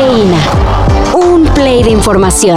Cafeína. Un play de información.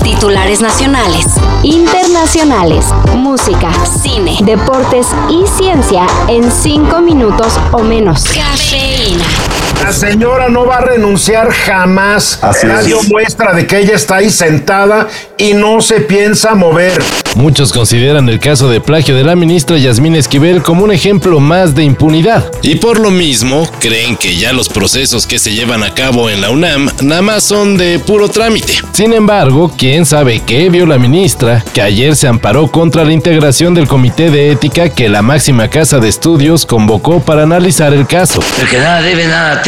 Titulares nacionales, internacionales, música, cine, deportes y ciencia en cinco minutos o menos. Cafeína. La señora no va a renunciar jamás. Así Ya es. dio muestra de que ella está ahí sentada y no se piensa mover. Muchos consideran el caso de plagio de la ministra Yasmín Esquivel como un ejemplo más de impunidad. Y por lo mismo, creen que ya los procesos que se llevan a cabo en la UNAM nada más son de puro trámite. Sin embargo, quién sabe qué vio la ministra, que ayer se amparó contra la integración del comité de ética que la máxima casa de estudios convocó para analizar el caso. El que nada debe, nada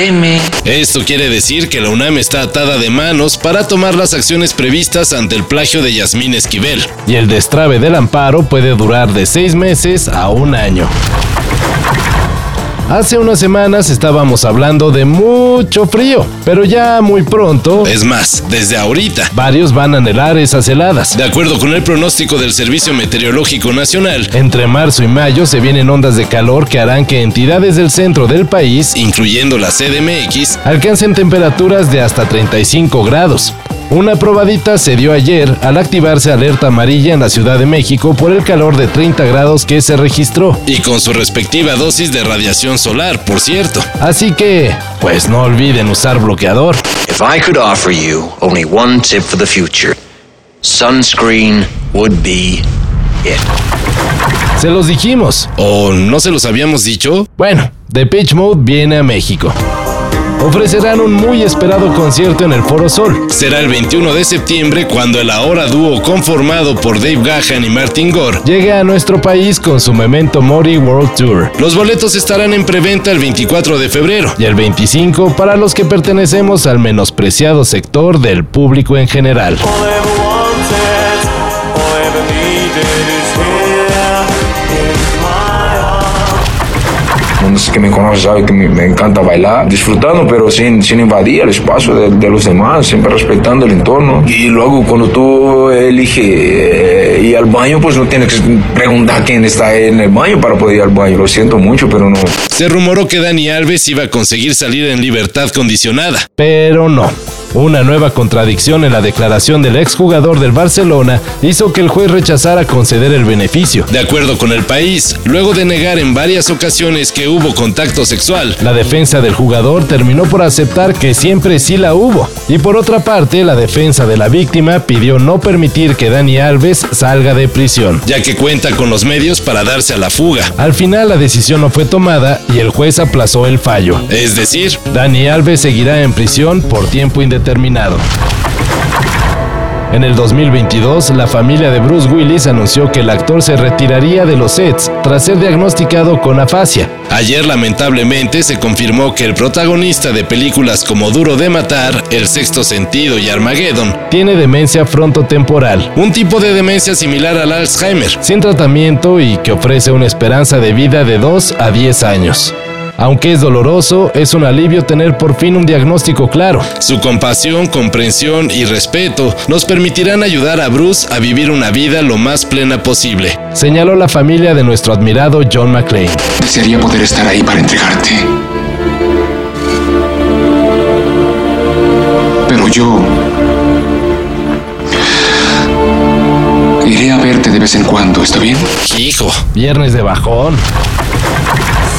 Esto quiere decir que la UNAM está atada de manos para tomar las acciones previstas ante el plagio de Yasmín Esquivel. Y el destrave del amparo puede durar de seis meses a un año. Hace unas semanas estábamos hablando de mucho frío, pero ya muy pronto, es más, desde ahorita, varios van a anhelar esas heladas. De acuerdo con el pronóstico del Servicio Meteorológico Nacional, entre marzo y mayo se vienen ondas de calor que harán que entidades del centro del país, incluyendo la CDMX, alcancen temperaturas de hasta 35 grados. Una probadita se dio ayer al activarse alerta amarilla en la Ciudad de México por el calor de 30 grados que se registró. Y con su respectiva dosis de radiación solar, por cierto. Así que, pues no olviden usar bloqueador. If I could offer you only one tip for the future, sunscreen would be it. Se los dijimos. ¿O no se los habíamos dicho? Bueno, The Pitch Mode viene a México. Ofrecerán un muy esperado concierto en el Foro Sol. Será el 21 de septiembre cuando el ahora dúo conformado por Dave Gahan y Martin Gore llegue a nuestro país con su Memento Mori World Tour. Los boletos estarán en preventa el 24 de febrero y el 25 para los que pertenecemos al menospreciado sector del público en general. All que me conocen saben que me, me encanta bailar, disfrutando, pero sin, sin invadir el espacio de, de los demás, siempre respetando el entorno. Y luego cuando tú eliges eh, ir al baño, pues no tienes que preguntar quién está en el baño para poder ir al baño. Lo siento mucho, pero no. Se rumoró que Dani Alves iba a conseguir salir en libertad condicionada, pero no. Una nueva contradicción en la declaración del exjugador del Barcelona hizo que el juez rechazara conceder el beneficio. De acuerdo con el país, luego de negar en varias ocasiones que hubo contacto sexual, la defensa del jugador terminó por aceptar que siempre sí la hubo. Y por otra parte, la defensa de la víctima pidió no permitir que Dani Alves salga de prisión, ya que cuenta con los medios para darse a la fuga. Al final la decisión no fue tomada y el juez aplazó el fallo. Es decir, Dani Alves seguirá en prisión por tiempo indeterminado. En el 2022, la familia de Bruce Willis anunció que el actor se retiraría de los sets tras ser diagnosticado con afasia. Ayer, lamentablemente, se confirmó que el protagonista de películas como Duro de Matar, El Sexto Sentido y Armageddon tiene demencia frontotemporal, un tipo de demencia similar al Alzheimer, sin tratamiento y que ofrece una esperanza de vida de 2 a 10 años. Aunque es doloroso, es un alivio tener por fin un diagnóstico claro. Su compasión, comprensión y respeto nos permitirán ayudar a Bruce a vivir una vida lo más plena posible, señaló la familia de nuestro admirado John McClane. Desearía poder estar ahí para entregarte. Pero yo... Iré a verte de vez en cuando, ¿está bien? Hijo, viernes de bajón.